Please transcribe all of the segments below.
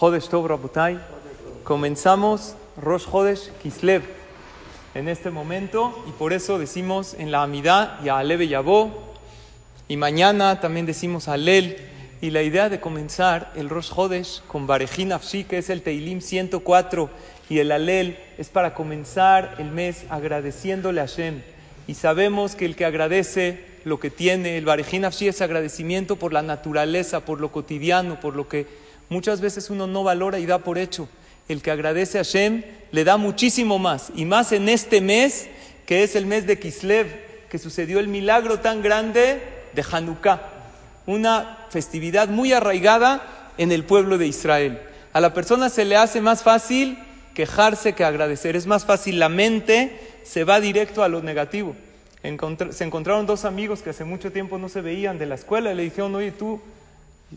Jodesh Tov Rabotai. Comenzamos Rosh Jodesh Kislev en este momento y por eso decimos en la Amidad y Aleve Yabó y mañana también decimos Alel y la idea de comenzar el Rosh Hodesh con Barejin Afshi que es el Teilim 104 y el Alel es para comenzar el mes agradeciéndole a Hashem. Y sabemos que el que agradece lo que tiene, el Barejin Afshi es agradecimiento por la naturaleza, por lo cotidiano, por lo que muchas veces uno no valora y da por hecho el que agradece a Hashem le da muchísimo más, y más en este mes, que es el mes de Kislev, que sucedió el milagro tan grande de Hanukkah, una festividad muy arraigada en el pueblo de Israel. A la persona se le hace más fácil quejarse que agradecer, es más fácil, la mente se va directo a lo negativo. se encontraron dos amigos que hace mucho tiempo no se veían de la escuela y le dijeron, oye, tú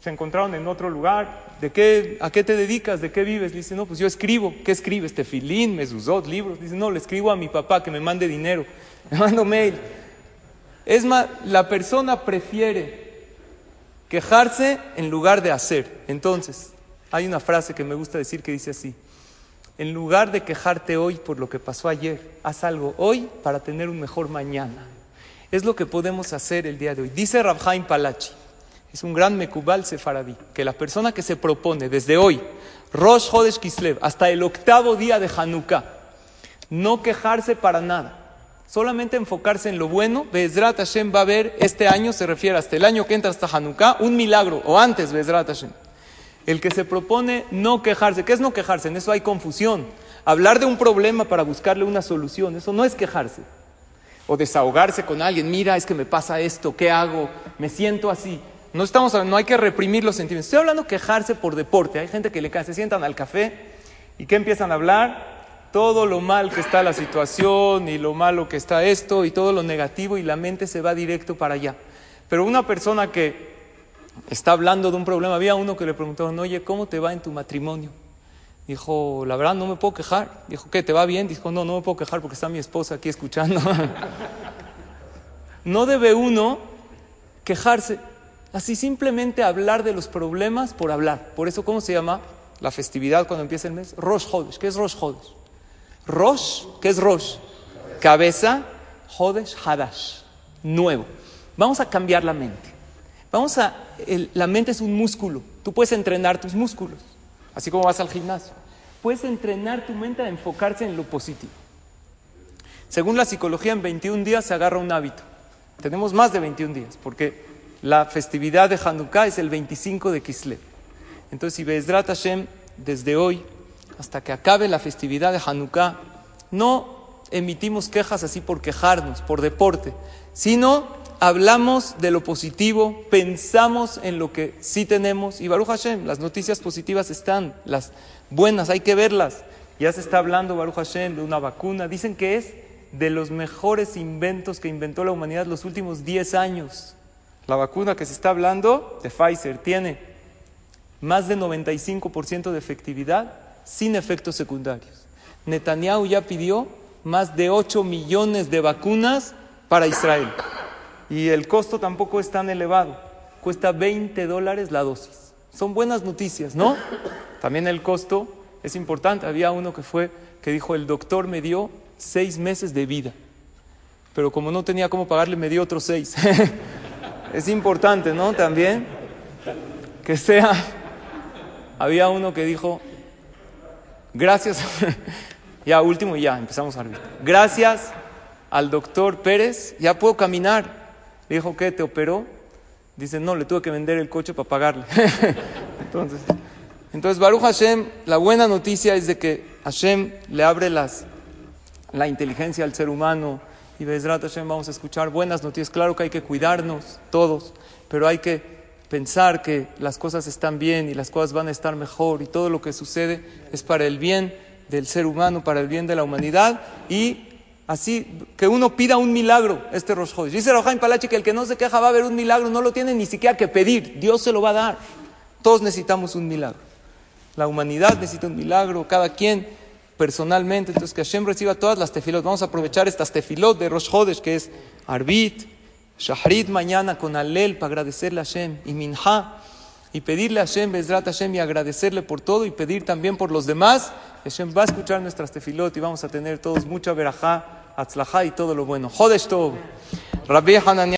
se encontraron en otro lugar. ¿De qué, ¿A qué te dedicas? ¿De qué vives? dice, no, pues yo escribo. ¿Qué escribes? Tefilín, mesuzot, libros. Dice, no, le escribo a mi papá que me mande dinero. Me mando mail. Es más, la persona prefiere quejarse en lugar de hacer. Entonces, hay una frase que me gusta decir que dice así. En lugar de quejarte hoy por lo que pasó ayer, haz algo hoy para tener un mejor mañana. Es lo que podemos hacer el día de hoy. Dice Rabhaim Palachi es un gran mekubal sefaradí, que la persona que se propone desde hoy, Rosh Hodesh Kislev, hasta el octavo día de Hanukkah, no quejarse para nada, solamente enfocarse en lo bueno, Bezrat Hashem va a ver, este año se refiere hasta el año que entra hasta Hanukkah, un milagro, o antes Bezrat Hashem. El que se propone no quejarse, ¿qué es no quejarse? En eso hay confusión. Hablar de un problema para buscarle una solución, eso no es quejarse. O desahogarse con alguien, mira, es que me pasa esto, ¿qué hago? Me siento así. No, estamos, no hay que reprimir los sentimientos. Estoy hablando quejarse por deporte. Hay gente que le se sientan al café y que empiezan a hablar todo lo mal que está la situación y lo malo que está esto y todo lo negativo y la mente se va directo para allá. Pero una persona que está hablando de un problema, había uno que le preguntó, oye, ¿cómo te va en tu matrimonio? Dijo, la verdad no me puedo quejar. Dijo, ¿qué? ¿Te va bien? Dijo, no, no me puedo quejar porque está mi esposa aquí escuchando. no debe uno quejarse. Así simplemente hablar de los problemas por hablar. Por eso, ¿cómo se llama la festividad cuando empieza el mes? Rosh Hodesh. ¿Qué es Rosh Hodesh? Rosh, ¿qué es Rosh? Cabeza, Hodesh, Hadash. Nuevo. Vamos a cambiar la mente. Vamos a, la mente es un músculo. Tú puedes entrenar tus músculos, así como vas al gimnasio. Puedes entrenar tu mente a enfocarse en lo positivo. Según la psicología, en 21 días se agarra un hábito. Tenemos más de 21 días, porque la festividad de Hanukkah es el 25 de Kislev. Entonces, si Bezrat Hashem, desde hoy hasta que acabe la festividad de Hanukkah, no emitimos quejas así por quejarnos, por deporte, sino hablamos de lo positivo, pensamos en lo que sí tenemos y Baruch Hashem, las noticias positivas están, las buenas hay que verlas. Ya se está hablando Baruch Hashem de una vacuna, dicen que es de los mejores inventos que inventó la humanidad los últimos 10 años. La vacuna que se está hablando de Pfizer tiene más de 95% de efectividad sin efectos secundarios. Netanyahu ya pidió más de 8 millones de vacunas para Israel. Y el costo tampoco es tan elevado. Cuesta 20 dólares la dosis. Son buenas noticias, ¿no? También el costo es importante. Había uno que fue que dijo, el doctor me dio seis meses de vida. Pero como no tenía cómo pagarle, me dio otros seis. es importante, ¿no? También que sea. Había uno que dijo, gracias, ya último ya, empezamos a arbitrar. Gracias al doctor Pérez, ya puedo caminar. Le dijo, ¿qué? ¿Te operó? Dice, no, le tuve que vender el coche para pagarle. entonces, entonces, Baruch Hashem, la buena noticia es de que Hashem le abre las, la inteligencia al ser humano, y Bezrat Hashem vamos a escuchar buenas noticias. Claro que hay que cuidarnos todos, pero hay que pensar que las cosas están bien y las cosas van a estar mejor y todo lo que sucede es para el bien del ser humano, para el bien de la humanidad y así que uno pida un milagro este Rosh. Dice Rojaim Palachi que el que no se queja va a haber un milagro, no lo tiene ni siquiera que pedir, Dios se lo va a dar. Todos necesitamos un milagro. La humanidad necesita un milagro, cada quien personalmente. Entonces, que Hashem reciba todas las tefilot. Vamos a aprovechar estas tefilot de Rosh Chodesh, que es Arbit, Shahrit mañana con Alel para agradecerle a Hashem y Minha y pedirle a Hashem, Bezrat Hashem y agradecerle por todo y pedir también por los demás. Hashem va a escuchar nuestras tefilot y vamos a tener todos mucha verajá, atzlajá y todo lo bueno. Jodesh Tov.